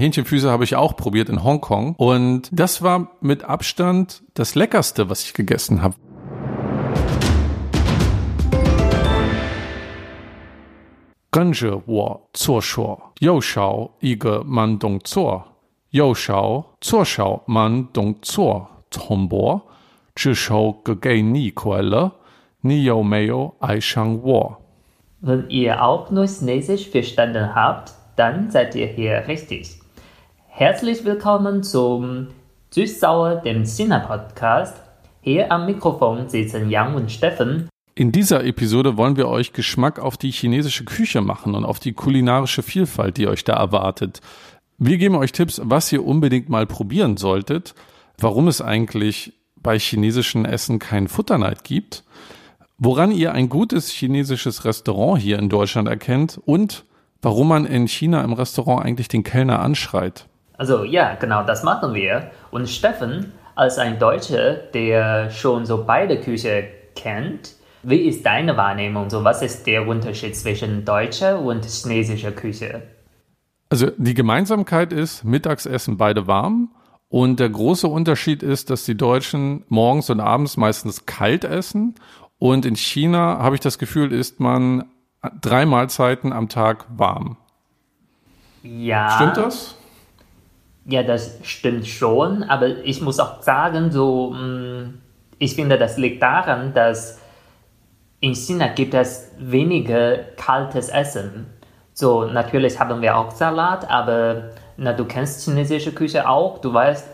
Hähnchenfüße habe ich auch probiert in Hongkong. Und das war mit Abstand das Leckerste, was ich gegessen habe. Grenze wo zur Shore. Yo Shao Ige Man Dong Zur. Yo Shao Zur Shao Man Dong Zur. Tombo. Zhi Shou Gegei Ni Kuelle. Ni Yo Meo Ai Shang Wo. Wenn ihr auch nur Chinesisch verstanden habt, dann seid ihr hier richtig. Herzlich willkommen zum Süß-Sauer, dem China-Podcast. Hier am Mikrofon sitzen Yang und Steffen. In dieser Episode wollen wir euch Geschmack auf die chinesische Küche machen und auf die kulinarische Vielfalt, die euch da erwartet. Wir geben euch Tipps, was ihr unbedingt mal probieren solltet, warum es eigentlich bei chinesischen Essen keinen Futterneid gibt, woran ihr ein gutes chinesisches Restaurant hier in Deutschland erkennt und warum man in China im Restaurant eigentlich den Kellner anschreit. Also ja, genau, das machen wir. Und Steffen, als ein Deutscher, der schon so beide Küche kennt, wie ist deine Wahrnehmung? So, was ist der Unterschied zwischen deutscher und chinesischer Küche? Also die Gemeinsamkeit ist, Mittagsessen beide warm. Und der große Unterschied ist, dass die Deutschen morgens und abends meistens kalt essen. Und in China habe ich das Gefühl, isst man drei Mahlzeiten am Tag warm. Ja. Stimmt das? Ja, das stimmt schon, aber ich muss auch sagen, so, mh, ich finde, das liegt daran, dass in China gibt es weniger kaltes Essen. So, natürlich haben wir auch Salat, aber na, du kennst chinesische Küche auch. Du weißt,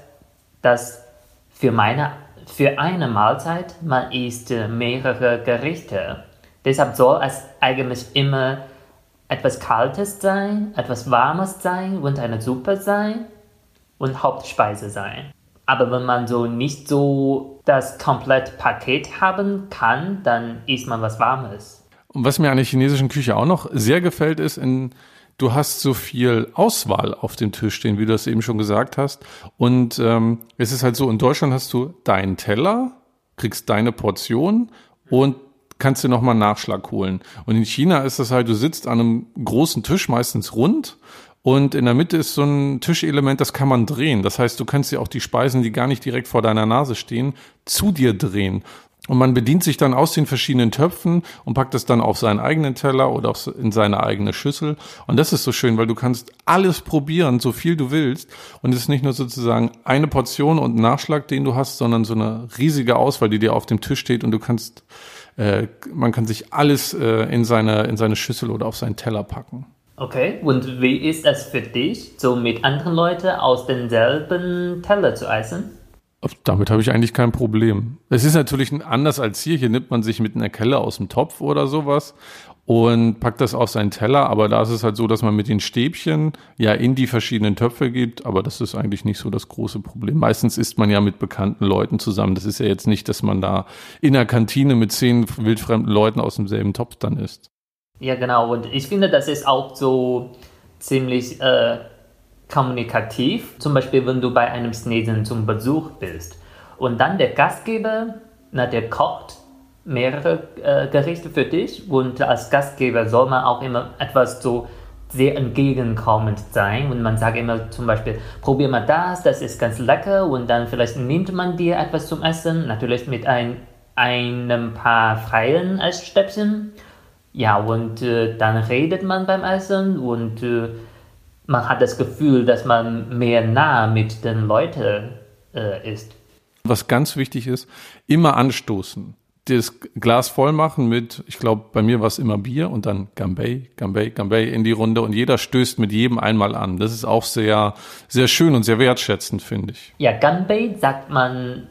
dass für, meine, für eine Mahlzeit man isst mehrere Gerichte. Deshalb soll es eigentlich immer etwas Kaltes sein, etwas Warmes sein und eine Suppe sein und Hauptspeise sein. Aber wenn man so nicht so das komplette Paket haben kann, dann isst man was Warmes. Und was mir an der chinesischen Küche auch noch sehr gefällt, ist, in, du hast so viel Auswahl auf dem Tisch stehen, wie du das eben schon gesagt hast. Und ähm, es ist halt so, in Deutschland hast du deinen Teller, kriegst deine Portion und kannst dir nochmal einen Nachschlag holen. Und in China ist das halt, du sitzt an einem großen Tisch, meistens rund, und in der Mitte ist so ein Tischelement, das kann man drehen. Das heißt, du kannst dir auch die Speisen, die gar nicht direkt vor deiner Nase stehen, zu dir drehen. Und man bedient sich dann aus den verschiedenen Töpfen und packt es dann auf seinen eigenen Teller oder in seine eigene Schüssel. Und das ist so schön, weil du kannst alles probieren, so viel du willst. Und es ist nicht nur sozusagen eine Portion und Nachschlag, den du hast, sondern so eine riesige Auswahl, die dir auf dem Tisch steht und du kannst, äh, man kann sich alles äh, in seine, in seine Schüssel oder auf seinen Teller packen. Okay, und wie ist es für dich, so mit anderen Leuten aus denselben Teller zu essen? Damit habe ich eigentlich kein Problem. Es ist natürlich anders als hier. Hier nimmt man sich mit einer Kelle aus dem Topf oder sowas und packt das auf seinen Teller. Aber da ist es halt so, dass man mit den Stäbchen ja in die verschiedenen Töpfe geht. Aber das ist eigentlich nicht so das große Problem. Meistens isst man ja mit bekannten Leuten zusammen. Das ist ja jetzt nicht, dass man da in der Kantine mit zehn wildfremden Leuten aus demselben Topf dann isst. Ja, genau. Und ich finde, das ist auch so ziemlich äh, kommunikativ. Zum Beispiel, wenn du bei einem Chinesen zum Besuch bist und dann der Gastgeber, na, der kocht mehrere äh, Gerichte für dich und als Gastgeber soll man auch immer etwas so sehr entgegenkommend sein und man sagt immer zum Beispiel, probier mal das, das ist ganz lecker und dann vielleicht nimmt man dir etwas zum Essen, natürlich mit ein, einem paar freien Essstäbchen. Ja, und äh, dann redet man beim Essen und äh, man hat das Gefühl, dass man mehr nah mit den Leuten äh, ist. Was ganz wichtig ist, immer anstoßen. Das Glas voll machen mit, ich glaube, bei mir war es immer Bier und dann Gambay, Gambay, Gambay in die Runde und jeder stößt mit jedem einmal an. Das ist auch sehr, sehr schön und sehr wertschätzend, finde ich. Ja, Gambay sagt man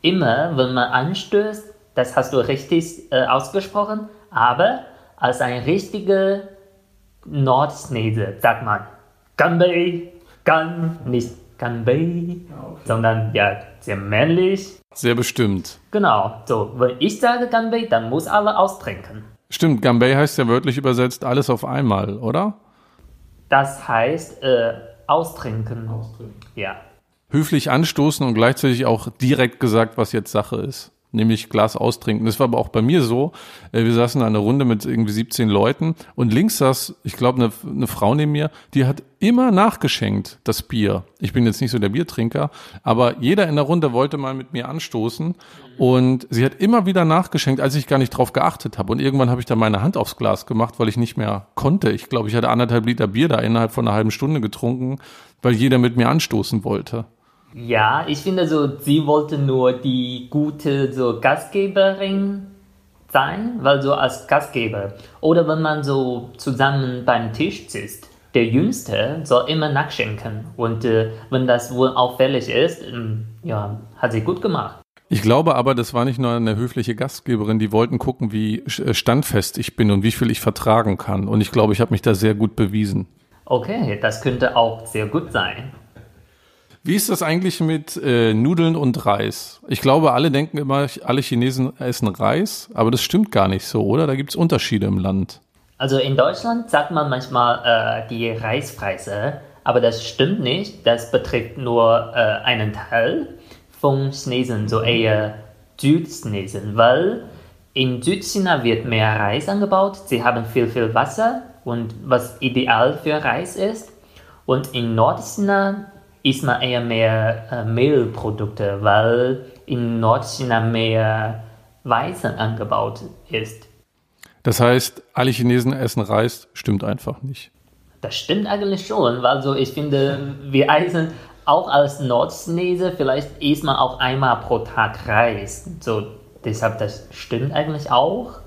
immer, wenn man anstößt, das hast du richtig äh, ausgesprochen, aber als ein richtiger Nordchinese sagt man Ganbei, Gan, nicht Ganbei, okay. sondern ja, sehr männlich. Sehr bestimmt. Genau, so, wenn ich sage Ganbei, dann muss alle austrinken. Stimmt, Ganbei heißt ja wörtlich übersetzt alles auf einmal, oder? Das heißt äh, austrinken. austrinken. Ja. Höflich anstoßen und gleichzeitig auch direkt gesagt, was jetzt Sache ist. Nämlich Glas austrinken. Das war aber auch bei mir so. Äh, wir saßen in einer Runde mit irgendwie 17 Leuten und links saß, ich glaube, eine, eine Frau neben mir, die hat immer nachgeschenkt, das Bier. Ich bin jetzt nicht so der Biertrinker, aber jeder in der Runde wollte mal mit mir anstoßen und sie hat immer wieder nachgeschenkt, als ich gar nicht drauf geachtet habe. Und irgendwann habe ich da meine Hand aufs Glas gemacht, weil ich nicht mehr konnte. Ich glaube, ich hatte anderthalb Liter Bier da innerhalb von einer halben Stunde getrunken, weil jeder mit mir anstoßen wollte. Ja, ich finde so, sie wollte nur die gute so Gastgeberin sein, weil so als Gastgeber oder wenn man so zusammen beim Tisch sitzt, der Jüngste soll immer nachschenken und äh, wenn das wohl auffällig ist, ähm, ja, hat sie gut gemacht. Ich glaube aber, das war nicht nur eine höfliche Gastgeberin, die wollten gucken, wie äh, standfest ich bin und wie viel ich vertragen kann. Und ich glaube, ich habe mich da sehr gut bewiesen. Okay, das könnte auch sehr gut sein. Wie ist das eigentlich mit äh, Nudeln und Reis? Ich glaube, alle denken immer, alle Chinesen essen Reis, aber das stimmt gar nicht so, oder? Da gibt es Unterschiede im Land. Also in Deutschland sagt man manchmal äh, die Reispreise, aber das stimmt nicht. Das betrifft nur äh, einen Teil von Chinesen, so eher Südchinesen, weil in Südchina wird mehr Reis angebaut. Sie haben viel, viel Wasser und was ideal für Reis ist. Und in Nordchina isst man eher mehr äh, Mehlprodukte, weil in Nordchina mehr Weizen angebaut ist. Das heißt, alle Chinesen essen Reis, stimmt einfach nicht. Das stimmt eigentlich schon, weil so ich finde, wir essen auch als Nordchinese, vielleicht isst man auch einmal pro Tag Reis. So, deshalb, das stimmt eigentlich auch.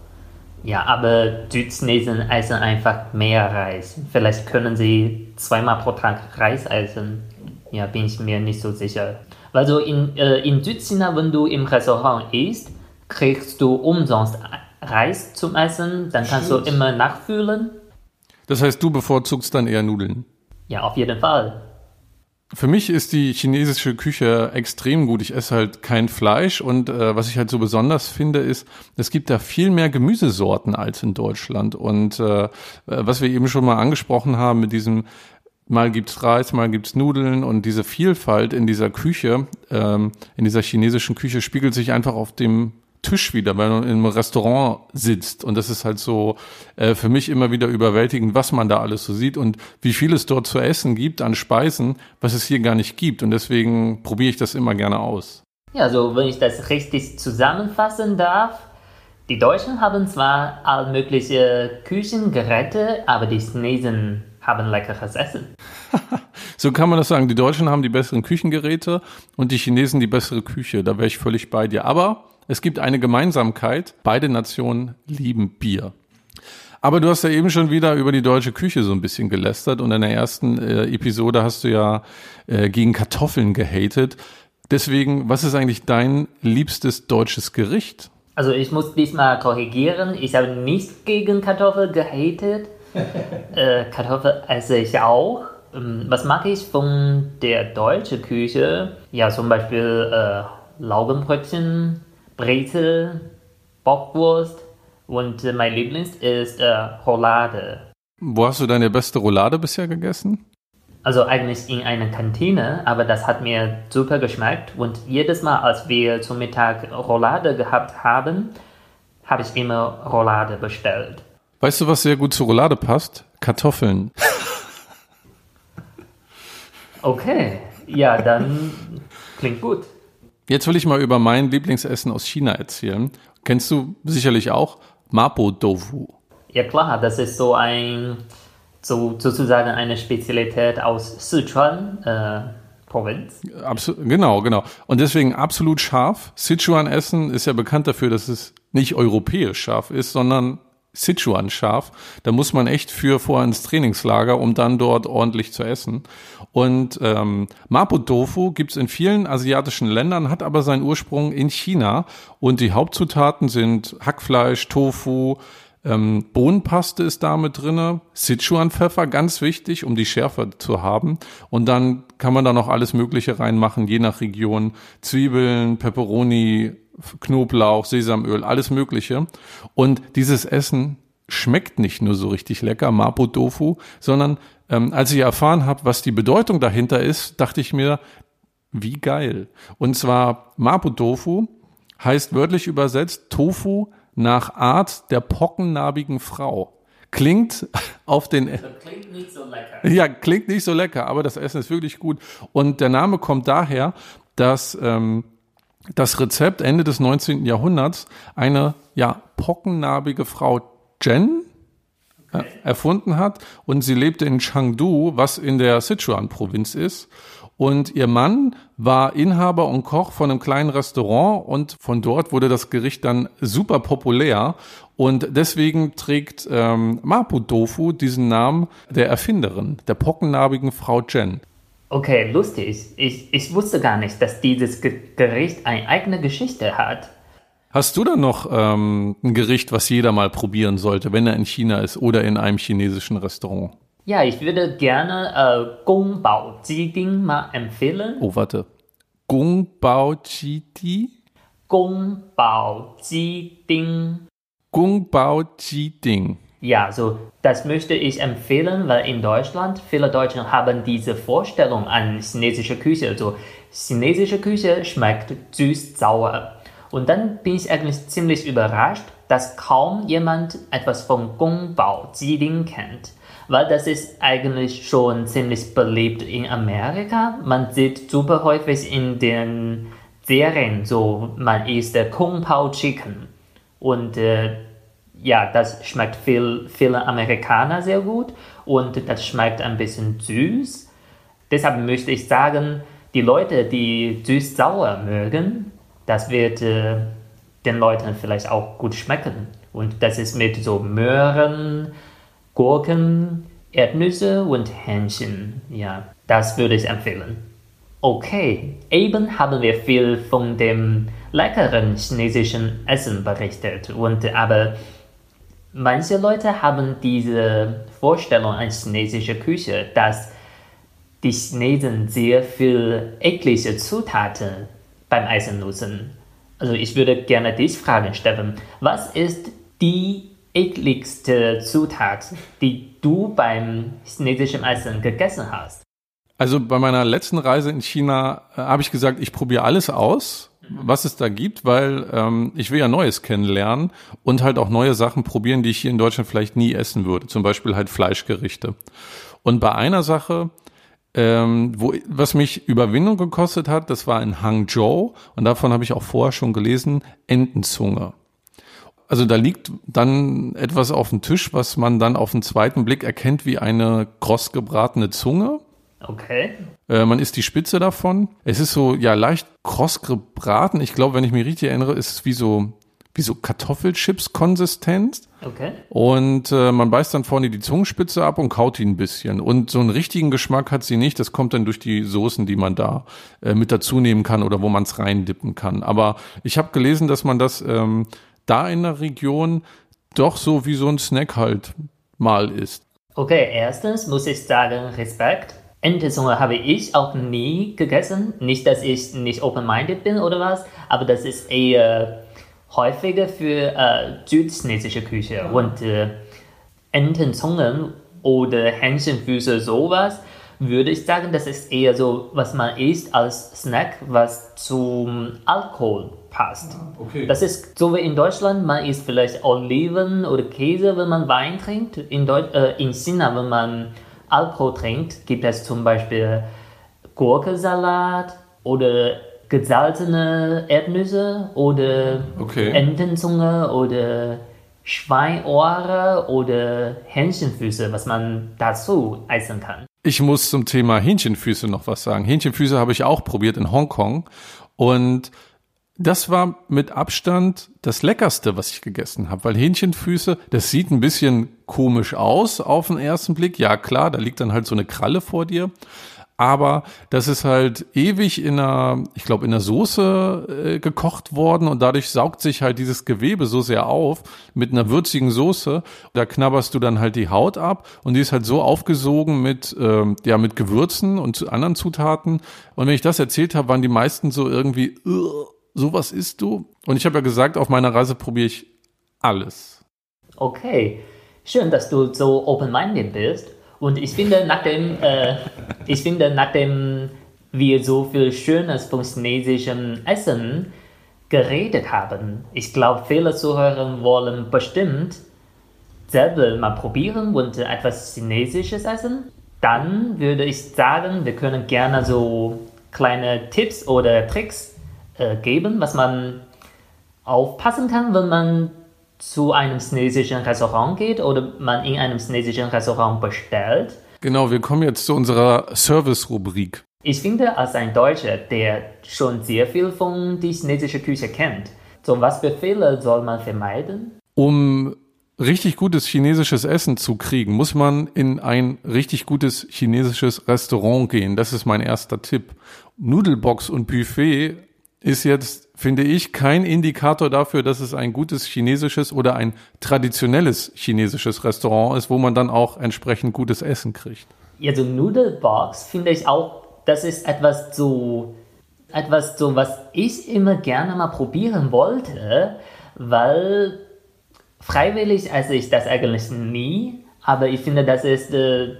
Ja, aber Südchinesen essen einfach mehr Reis. Vielleicht können sie zweimal pro Tag Reis essen. Ja, bin ich mir nicht so sicher. Weil so in, äh, in Südchina, wenn du im Restaurant isst, kriegst du umsonst Reis zum Essen, dann kannst Stimmt. du immer nachfüllen. Das heißt, du bevorzugst dann eher Nudeln? Ja, auf jeden Fall. Für mich ist die chinesische Küche extrem gut. Ich esse halt kein Fleisch und äh, was ich halt so besonders finde, ist, es gibt da viel mehr Gemüsesorten als in Deutschland. Und äh, was wir eben schon mal angesprochen haben mit diesem mal gibt's Reis, mal gibt's Nudeln und diese Vielfalt in dieser Küche, ähm, in dieser chinesischen Küche spiegelt sich einfach auf dem Tisch wieder, wenn man einem Restaurant sitzt. Und das ist halt so äh, für mich immer wieder überwältigend, was man da alles so sieht und wie viel es dort zu essen gibt an Speisen, was es hier gar nicht gibt. Und deswegen probiere ich das immer gerne aus. Ja, also wenn ich das richtig zusammenfassen darf, die Deutschen haben zwar all mögliche Küchengeräte, aber die Chinesen haben leckeres Essen. so kann man das sagen. Die Deutschen haben die besseren Küchengeräte und die Chinesen die bessere Küche. Da wäre ich völlig bei dir. Aber es gibt eine Gemeinsamkeit. Beide Nationen lieben Bier. Aber du hast ja eben schon wieder über die deutsche Küche so ein bisschen gelästert und in der ersten äh, Episode hast du ja äh, gegen Kartoffeln gehatet. Deswegen, was ist eigentlich dein liebstes deutsches Gericht? Also ich muss diesmal korrigieren. Ich habe nicht gegen Kartoffeln gehatet. Äh, Kartoffel esse ich auch. Ähm, was mag ich von der deutschen Küche? Ja, zum Beispiel äh, Laugenbrötchen, Brezel, Bockwurst und äh, mein Lieblings ist äh, Roulade. Wo hast du deine beste Roulade bisher gegessen? Also eigentlich in einer Kantine, aber das hat mir super geschmeckt und jedes Mal, als wir zum Mittag Roulade gehabt haben, habe ich immer Roulade bestellt. Weißt du, was sehr gut zur Roulade passt? Kartoffeln. okay, ja, dann klingt gut. Jetzt will ich mal über mein Lieblingsessen aus China erzählen. Kennst du sicherlich auch Mapo Tofu? Ja klar, das ist so ein so sozusagen eine Spezialität aus Sichuan. Äh, Provinz. Absolut, genau, genau. Und deswegen absolut scharf. Sichuan-Essen ist ja bekannt dafür, dass es nicht europäisch scharf ist, sondern Sichuan scharf. Da muss man echt für vorher ins Trainingslager, um dann dort ordentlich zu essen. Und ähm, Mapo Tofu gibt's in vielen asiatischen Ländern, hat aber seinen Ursprung in China. Und die Hauptzutaten sind Hackfleisch, Tofu, ähm, Bohnenpaste ist da mit drinne, Sichuan-Pfeffer, ganz wichtig, um die Schärfe zu haben. Und dann kann man da noch alles Mögliche reinmachen, je nach Region. Zwiebeln, Peperoni, Knoblauch, Sesamöl, alles Mögliche. Und dieses Essen schmeckt nicht nur so richtig lecker, Mapo Tofu, sondern ähm, als ich erfahren habe, was die Bedeutung dahinter ist, dachte ich mir, wie geil. Und zwar Mapo Tofu heißt wörtlich übersetzt Tofu nach Art der pockennarbigen Frau. Klingt auf den. klingt nicht so lecker. Ja, klingt nicht so lecker, aber das Essen ist wirklich gut. Und der Name kommt daher, dass ähm, das Rezept Ende des 19. Jahrhunderts eine ja pockennarbige Frau Jen äh, erfunden hat und sie lebte in Chengdu, was in der Sichuan-Provinz ist. Und ihr Mann war Inhaber und Koch von einem kleinen Restaurant und von dort wurde das Gericht dann super populär. Und deswegen trägt ähm, Mapo Tofu diesen Namen der Erfinderin, der pockennarbigen Frau Jen. Okay, lustig. Ich, ich wusste gar nicht, dass dieses Ge Gericht eine eigene Geschichte hat. Hast du dann noch ähm, ein Gericht, was jeder mal probieren sollte, wenn er in China ist oder in einem chinesischen Restaurant? Ja, ich würde gerne äh, Gong Bao Ji Ding mal empfehlen. Oh, warte. Gong Bao Ji Di? Gong Bao Ji Ding. Gong Bao Ji Ding. Ja, so das möchte ich empfehlen, weil in Deutschland viele Deutsche haben diese Vorstellung an chinesische Küche. Also chinesische Küche schmeckt süß-sauer. Und dann bin ich eigentlich ziemlich überrascht, dass kaum jemand etwas von Gong Bao Ji Ding kennt weil das ist eigentlich schon ziemlich beliebt in Amerika. Man sieht super häufig in den Serien so, man isst Kung Pao Chicken und äh, ja, das schmeckt viel, viele Amerikaner sehr gut und das schmeckt ein bisschen süß. Deshalb möchte ich sagen, die Leute, die süß-sauer mögen, das wird äh, den Leuten vielleicht auch gut schmecken. Und das ist mit so Möhren, Gurken, Erdnüsse und Hähnchen. Ja, das würde ich empfehlen. Okay, eben haben wir viel von dem leckeren chinesischen Essen berichtet. Und aber manche Leute haben diese Vorstellung an chinesische Küche, dass die Chinesen sehr viel eklige Zutaten beim Essen nutzen. Also ich würde gerne dich fragen, Steffen, was ist die ekligste Zutat, die du beim chinesischen Essen gegessen hast? Also bei meiner letzten Reise in China äh, habe ich gesagt, ich probiere alles aus, was es da gibt, weil ähm, ich will ja Neues kennenlernen und halt auch neue Sachen probieren, die ich hier in Deutschland vielleicht nie essen würde. Zum Beispiel halt Fleischgerichte. Und bei einer Sache, ähm, wo, was mich Überwindung gekostet hat, das war in Hangzhou und davon habe ich auch vorher schon gelesen, Entenzunge also da liegt dann etwas auf dem Tisch, was man dann auf den zweiten Blick erkennt wie eine kross gebratene Zunge. Okay. Äh, man isst die Spitze davon. Es ist so, ja, leicht kross gebraten. Ich glaube, wenn ich mich richtig erinnere, ist es wie so, wie so Kartoffelchips-Konsistenz. Okay. Und äh, man beißt dann vorne die Zungenspitze ab und kaut die ein bisschen. Und so einen richtigen Geschmack hat sie nicht. Das kommt dann durch die Soßen, die man da äh, mit dazu nehmen kann oder wo man es reindippen kann. Aber ich habe gelesen, dass man das ähm, da in der Region doch so wie so ein Snack halt mal ist. Okay, erstens muss ich sagen, Respekt. Entezunge habe ich auch nie gegessen. Nicht, dass ich nicht open-minded bin oder was, aber das ist eher häufiger für äh, südchinesische Küche. Und äh, Entenzungen oder Hähnchenfüße, sowas, würde ich sagen, das ist eher so, was man isst als Snack, was zum Alkohol passt. Ah, okay. Das ist so wie in Deutschland, man isst vielleicht Oliven oder Käse, wenn man Wein trinkt. In, Deut äh, in China, wenn man Alkohol trinkt, gibt es zum Beispiel Gurkensalat oder gesalzene Erdnüsse oder okay. Entenzunge oder Schweinohre oder Hähnchenfüße, was man dazu essen kann. Ich muss zum Thema Hähnchenfüße noch was sagen. Hähnchenfüße habe ich auch probiert in Hongkong und das war mit Abstand das Leckerste, was ich gegessen habe, weil Hähnchenfüße, das sieht ein bisschen komisch aus auf den ersten Blick. Ja, klar, da liegt dann halt so eine Kralle vor dir. Aber das ist halt ewig in einer, ich glaube, in einer Soße äh, gekocht worden und dadurch saugt sich halt dieses Gewebe so sehr auf mit einer würzigen Soße. Da knabberst du dann halt die Haut ab und die ist halt so aufgesogen mit, ähm, ja, mit Gewürzen und anderen Zutaten. Und wenn ich das erzählt habe, waren die meisten so irgendwie, uh, sowas isst du? Und ich habe ja gesagt, auf meiner Reise probiere ich alles. Okay, schön, dass du so open-minded bist. Und ich finde, nachdem, äh, ich finde, nachdem wir so viel Schönes vom chinesischen Essen geredet haben. Ich glaube, viele Zuhörer wollen bestimmt selber mal probieren und etwas Chinesisches essen. Dann würde ich sagen, wir können gerne so kleine Tipps oder Tricks äh, geben, was man aufpassen kann, wenn man zu einem chinesischen Restaurant geht oder man in einem chinesischen Restaurant bestellt. Genau, wir kommen jetzt zu unserer Service-Rubrik. Ich finde, als ein Deutscher, der schon sehr viel von der chinesischen Küche kennt, so was für Fehler soll man vermeiden? Um richtig gutes chinesisches Essen zu kriegen, muss man in ein richtig gutes chinesisches Restaurant gehen. Das ist mein erster Tipp. Nudelbox und Buffet ist jetzt, finde ich, kein Indikator dafür, dass es ein gutes chinesisches oder ein traditionelles chinesisches Restaurant ist, wo man dann auch entsprechend gutes Essen kriegt. Ja, so Nudelbox finde ich auch, das ist etwas so, etwas so, was ich immer gerne mal probieren wollte, weil freiwillig esse ich das eigentlich nie, aber ich finde, das ist äh,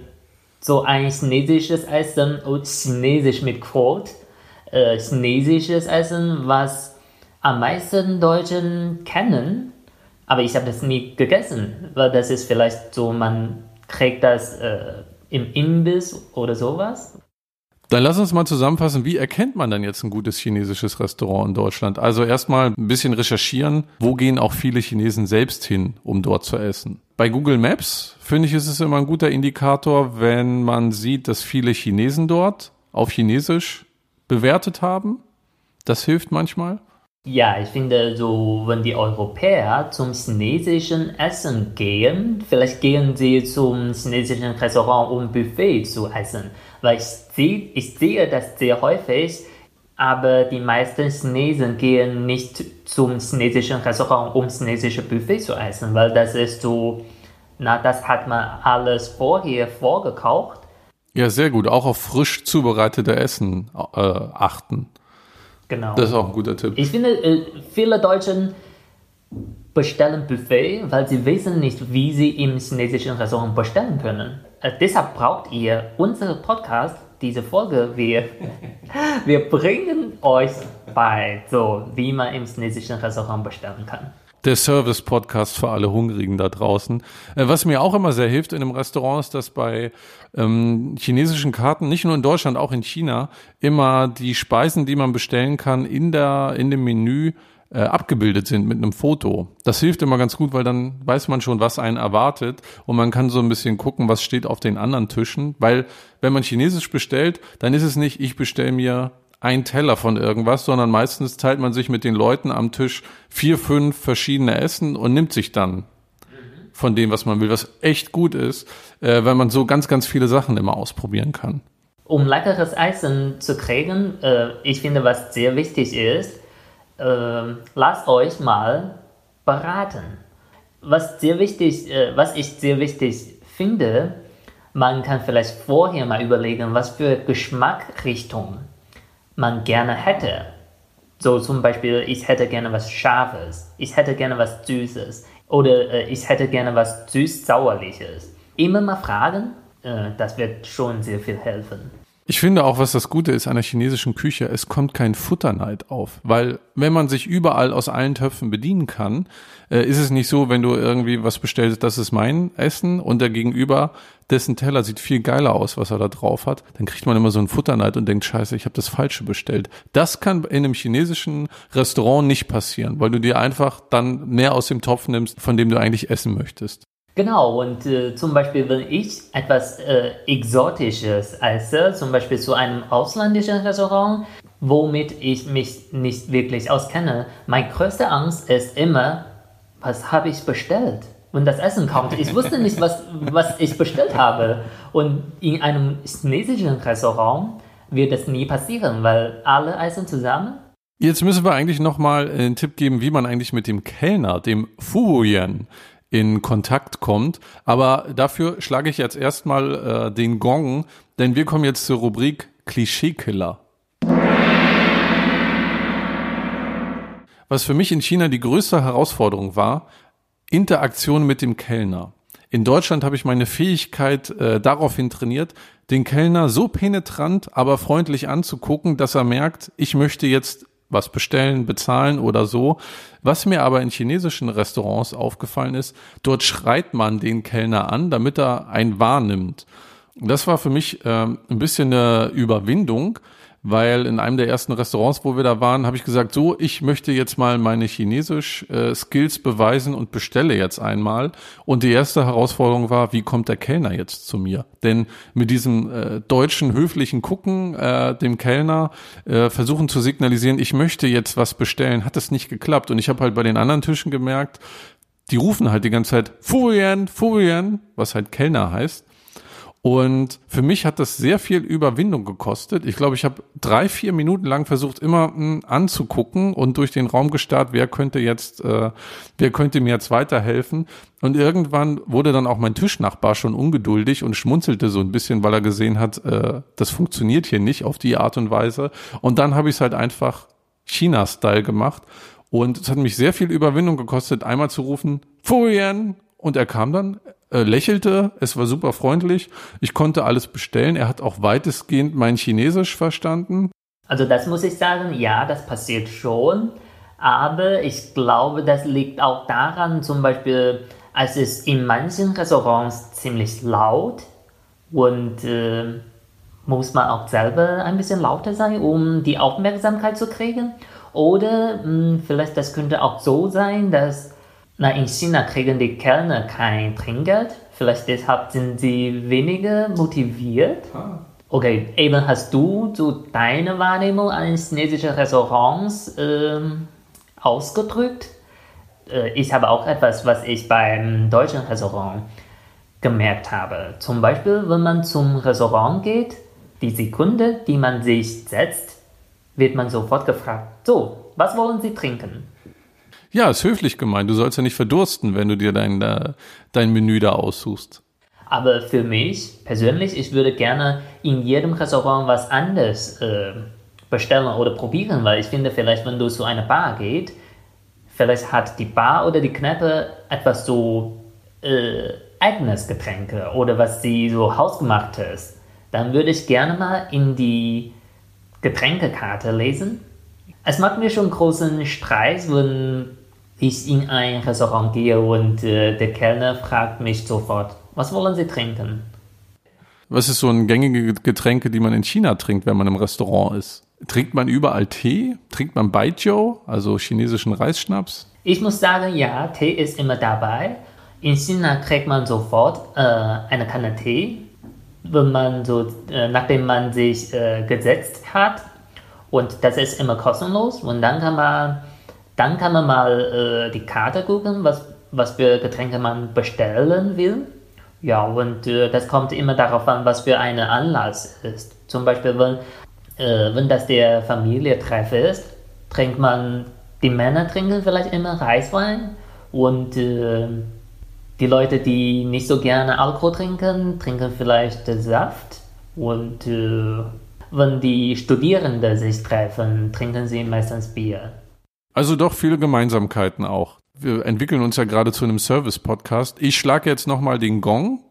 so ein chinesisches Essen und chinesisch mit Quote äh, chinesisches Essen, was am meisten Deutschen kennen, aber ich habe das nie gegessen, weil das ist vielleicht so, man kriegt das äh, im Imbiss oder sowas. Dann lass uns mal zusammenfassen, wie erkennt man dann jetzt ein gutes chinesisches Restaurant in Deutschland? Also erstmal ein bisschen recherchieren, wo gehen auch viele Chinesen selbst hin, um dort zu essen. Bei Google Maps finde ich, ist es immer ein guter Indikator, wenn man sieht, dass viele Chinesen dort auf Chinesisch bewertet haben. Das hilft manchmal. Ja, ich finde, so, wenn die Europäer zum chinesischen Essen gehen, vielleicht gehen sie zum chinesischen Restaurant, um Buffet zu essen. Weil ich, sehe, ich sehe das sehr häufig, aber die meisten Chinesen gehen nicht zum chinesischen Restaurant, um chinesische Buffet zu essen, weil das ist so, na, das hat man alles vorher vorgekocht ja, sehr gut. Auch auf frisch zubereitete Essen äh, achten. Genau. Das ist auch ein guter Tipp. Ich finde, äh, viele Deutschen bestellen Buffet, weil sie wissen nicht, wie sie im chinesischen Restaurant bestellen können. Äh, deshalb braucht ihr unseren Podcast, diese Folge. Wir, wir bringen euch bei, so wie man im chinesischen Restaurant bestellen kann der Service-Podcast für alle Hungrigen da draußen. Äh, was mir auch immer sehr hilft in einem Restaurant ist, dass bei ähm, chinesischen Karten, nicht nur in Deutschland, auch in China, immer die Speisen, die man bestellen kann, in, der, in dem Menü äh, abgebildet sind mit einem Foto. Das hilft immer ganz gut, weil dann weiß man schon, was einen erwartet und man kann so ein bisschen gucken, was steht auf den anderen Tischen. Weil wenn man Chinesisch bestellt, dann ist es nicht, ich bestelle mir ein Teller von irgendwas, sondern meistens teilt man sich mit den Leuten am Tisch vier, fünf verschiedene Essen und nimmt sich dann von dem, was man will, was echt gut ist, äh, weil man so ganz, ganz viele Sachen immer ausprobieren kann. Um leckeres Essen zu kriegen, äh, ich finde, was sehr wichtig ist, äh, lasst euch mal beraten. Was sehr wichtig, äh, was ich sehr wichtig finde, man kann vielleicht vorher mal überlegen, was für Geschmackrichtung man gerne hätte. So zum Beispiel, ich hätte gerne was Scharfes, ich hätte gerne was Süßes oder äh, ich hätte gerne was Süß-Sauerliches. Immer mal fragen, äh, das wird schon sehr viel helfen. Ich finde auch, was das Gute ist an der chinesischen Küche, es kommt kein Futterneid auf. Weil wenn man sich überall aus allen Töpfen bedienen kann, äh, ist es nicht so, wenn du irgendwie was bestellst, das ist mein Essen und der Gegenüber, dessen Teller sieht viel geiler aus, was er da drauf hat, dann kriegt man immer so einen Futterneid und denkt, scheiße, ich habe das Falsche bestellt. Das kann in einem chinesischen Restaurant nicht passieren, weil du dir einfach dann mehr aus dem Topf nimmst, von dem du eigentlich essen möchtest. Genau, und äh, zum Beispiel, wenn ich etwas äh, Exotisches esse, zum Beispiel zu einem ausländischen Restaurant, womit ich mich nicht wirklich auskenne, meine größte Angst ist immer, was habe ich bestellt? Wenn das Essen kommt, ich wusste nicht, was, was ich bestellt habe. Und in einem chinesischen Restaurant wird das nie passieren, weil alle essen zusammen. Jetzt müssen wir eigentlich nochmal einen Tipp geben, wie man eigentlich mit dem Kellner, dem Fuhuyen, in Kontakt kommt. Aber dafür schlage ich jetzt erstmal äh, den Gong, denn wir kommen jetzt zur Rubrik Klischeekiller. Was für mich in China die größte Herausforderung war, Interaktion mit dem Kellner. In Deutschland habe ich meine Fähigkeit äh, daraufhin trainiert, den Kellner so penetrant, aber freundlich anzugucken, dass er merkt, ich möchte jetzt was bestellen, bezahlen oder so. Was mir aber in chinesischen Restaurants aufgefallen ist, dort schreit man den Kellner an, damit er einen wahrnimmt. Das war für mich ähm, ein bisschen eine Überwindung, weil in einem der ersten Restaurants, wo wir da waren, habe ich gesagt, so, ich möchte jetzt mal meine Chinesisch-Skills äh, beweisen und bestelle jetzt einmal. Und die erste Herausforderung war, wie kommt der Kellner jetzt zu mir? Denn mit diesem äh, deutschen höflichen Gucken äh, dem Kellner äh, versuchen zu signalisieren, ich möchte jetzt was bestellen, hat es nicht geklappt. Und ich habe halt bei den anderen Tischen gemerkt, die rufen halt die ganze Zeit Furien, Furien, was halt Kellner heißt. Und für mich hat das sehr viel Überwindung gekostet. Ich glaube, ich habe drei, vier Minuten lang versucht, immer hm, anzugucken und durch den Raum gestarrt, wer könnte jetzt, äh, wer könnte mir jetzt weiterhelfen. Und irgendwann wurde dann auch mein Tischnachbar schon ungeduldig und schmunzelte so ein bisschen, weil er gesehen hat, äh, das funktioniert hier nicht auf die Art und Weise. Und dann habe ich es halt einfach China-Style gemacht. Und es hat mich sehr viel Überwindung gekostet, einmal zu rufen, Furien! Und er kam dann, äh, lächelte, es war super freundlich, ich konnte alles bestellen, er hat auch weitestgehend mein Chinesisch verstanden. Also das muss ich sagen, ja, das passiert schon, aber ich glaube, das liegt auch daran, zum Beispiel, es in manchen Restaurants ziemlich laut und äh, muss man auch selber ein bisschen lauter sein, um die Aufmerksamkeit zu kriegen. Oder mh, hm, vielleicht das könnte auch so sein, dass na, in China kriegen die Kellner kein Trinkgeld. Vielleicht deshalb sind sie weniger motiviert. Ah. Okay, eben hast du so deine Wahrnehmung an chinesischen Restaurants ähm, ausgedrückt. Äh, ich habe auch etwas, was ich beim deutschen Restaurant gemerkt habe. Zum Beispiel, wenn man zum Restaurant geht, die Sekunde, die man sich setzt, wird man sofort gefragt, so, was wollen Sie trinken? Ja, ist höflich gemeint. Du sollst ja nicht verdursten, wenn du dir dein, äh, dein Menü da aussuchst. Aber für mich persönlich, ich würde gerne in jedem Restaurant was anderes äh, bestellen oder probieren, weil ich finde, vielleicht, wenn du zu einer Bar gehst, vielleicht hat die Bar oder die Kneipe etwas so äh, eigenes Getränke oder was sie so hausgemacht ist. Dann würde ich gerne mal in die Getränkekarte lesen. Es macht mir schon großen Streit, wenn ich in ein Restaurant gehe und äh, der Kellner fragt mich sofort, was wollen Sie trinken? Was ist so ein gängige Getränke, die man in China trinkt, wenn man im Restaurant ist? Trinkt man überall Tee? Trinkt man Baijiu, also chinesischen Reisschnaps? Ich muss sagen, ja, Tee ist immer dabei. In China kriegt man sofort äh, eine Kanne Tee, wenn man so, äh, nachdem man sich äh, gesetzt hat. Und das ist immer kostenlos. Und dann kann man dann kann man mal äh, die Karte gucken, was, was für Getränke man bestellen will. Ja, und äh, das kommt immer darauf an, was für eine Anlass ist. Zum Beispiel, wenn, äh, wenn das der Familientreff ist, trinkt man, die Männer trinken vielleicht immer Reiswein und äh, die Leute, die nicht so gerne Alkohol trinken, trinken vielleicht Saft und äh, wenn die Studierenden sich treffen, trinken sie meistens Bier. Also doch viele Gemeinsamkeiten auch. Wir entwickeln uns ja gerade zu einem Service-Podcast. Ich schlage jetzt nochmal den Gong.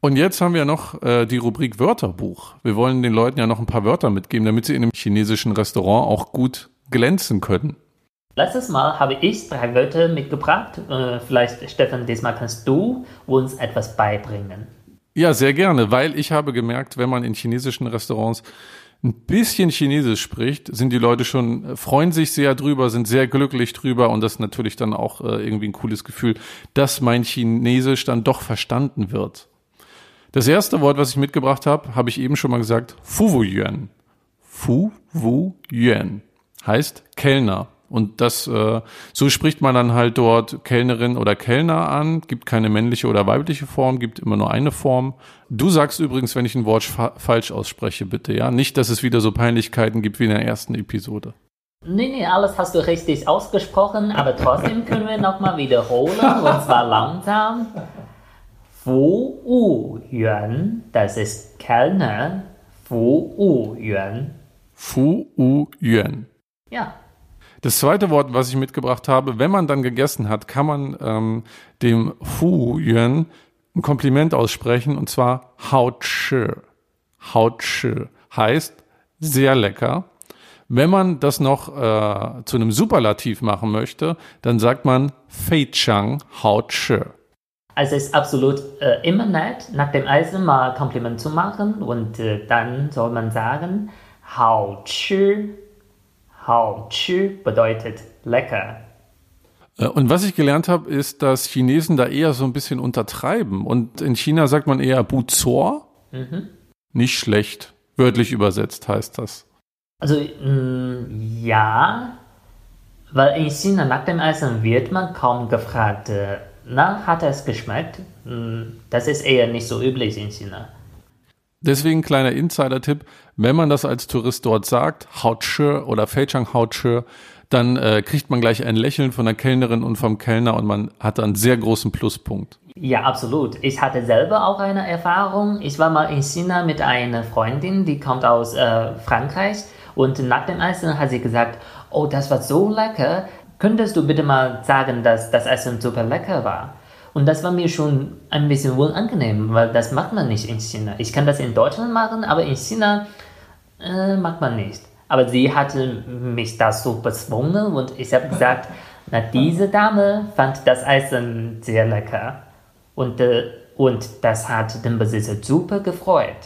Und jetzt haben wir noch äh, die Rubrik Wörterbuch. Wir wollen den Leuten ja noch ein paar Wörter mitgeben, damit sie in einem chinesischen Restaurant auch gut glänzen können. Letztes Mal habe ich drei Wörter mitgebracht. Äh, vielleicht, Stefan, diesmal kannst du uns etwas beibringen. Ja, sehr gerne, weil ich habe gemerkt, wenn man in chinesischen Restaurants ein bisschen Chinesisch spricht, sind die Leute schon, äh, freuen sich sehr drüber, sind sehr glücklich drüber und das ist natürlich dann auch äh, irgendwie ein cooles Gefühl, dass mein Chinesisch dann doch verstanden wird. Das erste Wort, was ich mitgebracht habe, habe ich eben schon mal gesagt, Fu Wu Yuan. Fu Wu Yuan heißt Kellner. Und das, äh, so spricht man dann halt dort Kellnerin oder Kellner an, gibt keine männliche oder weibliche Form, gibt immer nur eine Form. Du sagst übrigens, wenn ich ein Wort fa falsch ausspreche, bitte, ja? Nicht, dass es wieder so Peinlichkeiten gibt wie in der ersten Episode. Nee, nee, alles hast du richtig ausgesprochen, aber trotzdem können wir nochmal wiederholen, und zwar langsam. Fu Wu Yuan, das ist Kellner. Fu Wu Yuan. Fu Wu Yuan. Ja, das zweite Wort, was ich mitgebracht habe, wenn man dann gegessen hat, kann man ähm, dem Fu Yuan ein Kompliment aussprechen und zwar Hao Chi. Hao Chi heißt sehr lecker. Wenn man das noch äh, zu einem Superlativ machen möchte, dann sagt man Fei Chang Hao Chi. Also es ist absolut äh, immer nett, nach dem Essen mal Kompliment zu machen und äh, dann soll man sagen, Hao Chi. Hao Chi bedeutet lecker. Äh, und was ich gelernt habe, ist, dass Chinesen da eher so ein bisschen untertreiben. Und in China sagt man eher Buzor. Mhm. Nicht schlecht. Wörtlich übersetzt heißt das. Also mh, mm, ja, weil in China nach dem Essen wird man kaum gefragt, äh, na, hat es geschmeckt? Mm, das ist eher nicht so üblich in China. Deswegen kleiner Insider-Tipp, wenn man das als Tourist dort sagt, Haotsche oder Feichang Haotsche, dann äh, kriegt man gleich ein Lächeln von der Kellnerin und vom Kellner und man hat einen sehr großen Pluspunkt. Ja, absolut. Ich hatte selber auch eine Erfahrung. Ich war mal in China mit einer Freundin, die kommt aus äh, Frankreich und nach dem Essen hat sie gesagt, oh, das war so lecker. Könntest du bitte mal sagen, dass das Essen super lecker war? Und das war mir schon ein bisschen unangenehm, weil das macht man nicht in China. Ich kann das in Deutschland machen, aber in China äh, macht man nicht. Aber sie hatte mich das so bezwungen und ich habe gesagt, na, diese Dame fand das Essen sehr lecker. Und, äh, und das hat den Besitzer super gefreut.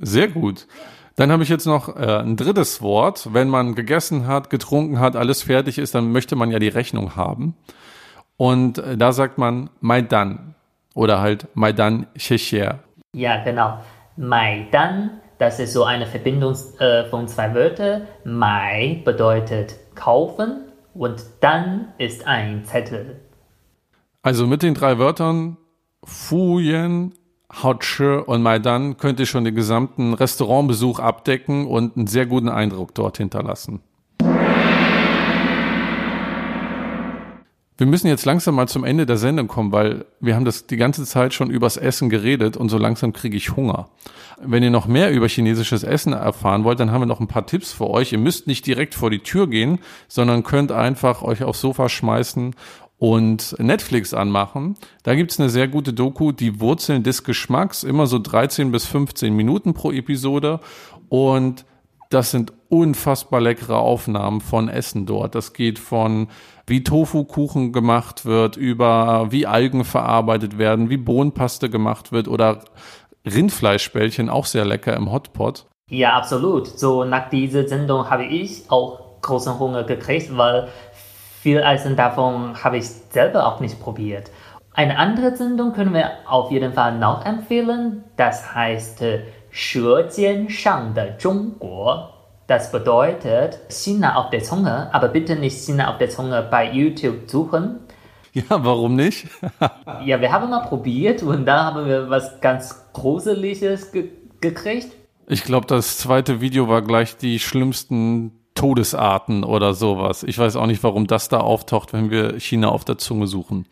Sehr gut. Dann habe ich jetzt noch äh, ein drittes Wort. Wenn man gegessen hat, getrunken hat, alles fertig ist, dann möchte man ja die Rechnung haben. Und äh, da sagt man Maidan oder halt Maidan Shesher. Ja, genau. Maidan, das ist so eine Verbindung äh, von zwei Wörtern. Mai bedeutet kaufen und dann ist ein Zettel. Also mit den drei Wörtern Fuyen, Haotsche und Maidan könnt ihr schon den gesamten Restaurantbesuch abdecken und einen sehr guten Eindruck dort hinterlassen. Wir müssen jetzt langsam mal zum Ende der Sendung kommen, weil wir haben das die ganze Zeit schon übers Essen geredet und so langsam kriege ich Hunger. Wenn ihr noch mehr über chinesisches Essen erfahren wollt, dann haben wir noch ein paar Tipps für euch. Ihr müsst nicht direkt vor die Tür gehen, sondern könnt einfach euch aufs Sofa schmeißen und Netflix anmachen. Da gibt's eine sehr gute Doku, die Wurzeln des Geschmacks, immer so 13 bis 15 Minuten pro Episode. Und das sind unfassbar leckere Aufnahmen von Essen dort. Das geht von wie Tofu-Kuchen gemacht wird, über wie Algen verarbeitet werden, wie Bohnenpaste gemacht wird oder Rindfleischbällchen, auch sehr lecker im Hotpot. Ja, absolut. So nach dieser Sendung habe ich auch großen Hunger gekriegt, weil viel Essen davon habe ich selber auch nicht probiert. Eine andere Sendung können wir auf jeden Fall noch empfehlen. Das heißt äh, das bedeutet China auf der Zunge, aber bitte nicht China auf der Zunge bei YouTube suchen. Ja, warum nicht? ja, wir haben mal probiert und da haben wir was ganz Gruseliges ge gekriegt. Ich glaube, das zweite Video war gleich die schlimmsten Todesarten oder sowas. Ich weiß auch nicht, warum das da auftaucht, wenn wir China auf der Zunge suchen.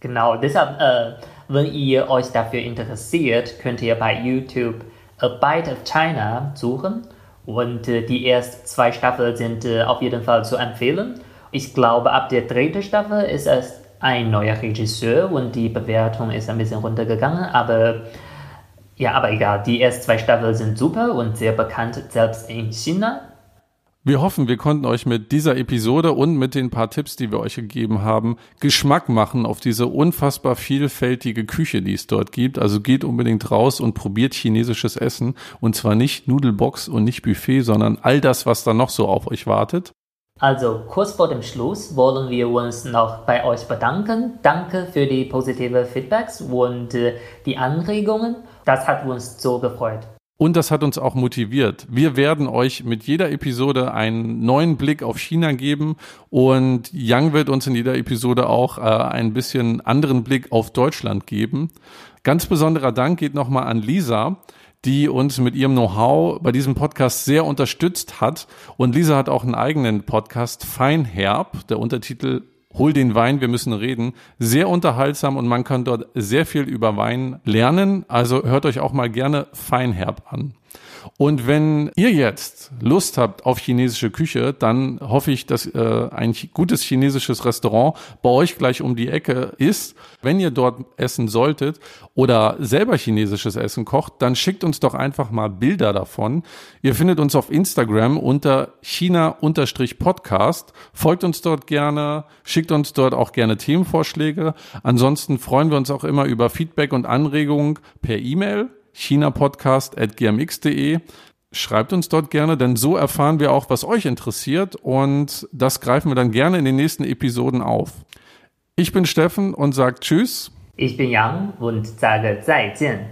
Genau, deshalb, äh, wenn ihr euch dafür interessiert, könnt ihr bei YouTube A Bite of China suchen. Und äh, die ersten zwei Staffeln sind äh, auf jeden Fall zu empfehlen. Ich glaube, ab der dritten Staffel ist es ein neuer Regisseur und die Bewertung ist ein bisschen runtergegangen, aber ja, aber egal. Die ersten zwei Staffeln sind super und sehr bekannt, selbst in China. Wir hoffen, wir konnten euch mit dieser Episode und mit den paar Tipps, die wir euch gegeben haben, Geschmack machen auf diese unfassbar vielfältige Küche, die es dort gibt. Also geht unbedingt raus und probiert chinesisches Essen. Und zwar nicht Nudelbox und nicht Buffet, sondern all das, was da noch so auf euch wartet. Also kurz vor dem Schluss wollen wir uns noch bei euch bedanken. Danke für die positive Feedbacks und äh, die Anregungen. Das hat uns so gefreut. Und das hat uns auch motiviert. Wir werden euch mit jeder Episode einen neuen Blick auf China geben und Yang wird uns in jeder Episode auch äh, ein bisschen anderen Blick auf Deutschland geben. Ganz besonderer Dank geht nochmal an Lisa, die uns mit ihrem Know-how bei diesem Podcast sehr unterstützt hat. Und Lisa hat auch einen eigenen Podcast, Feinherb. Der Untertitel Hol den Wein, wir müssen reden. Sehr unterhaltsam und man kann dort sehr viel über Wein lernen. Also hört euch auch mal gerne Feinherb an. Und wenn ihr jetzt Lust habt auf chinesische Küche, dann hoffe ich, dass äh, ein gutes chinesisches Restaurant bei euch gleich um die Ecke ist. Wenn ihr dort essen solltet oder selber chinesisches Essen kocht, dann schickt uns doch einfach mal Bilder davon. Ihr findet uns auf Instagram unter China-Podcast. Folgt uns dort gerne, schickt uns dort auch gerne Themenvorschläge. Ansonsten freuen wir uns auch immer über Feedback und Anregungen per E-Mail chinapodcast.gmx.de. Schreibt uns dort gerne, denn so erfahren wir auch, was euch interessiert und das greifen wir dann gerne in den nächsten Episoden auf. Ich bin Steffen und sage Tschüss. Ich bin Yang und sage 再见.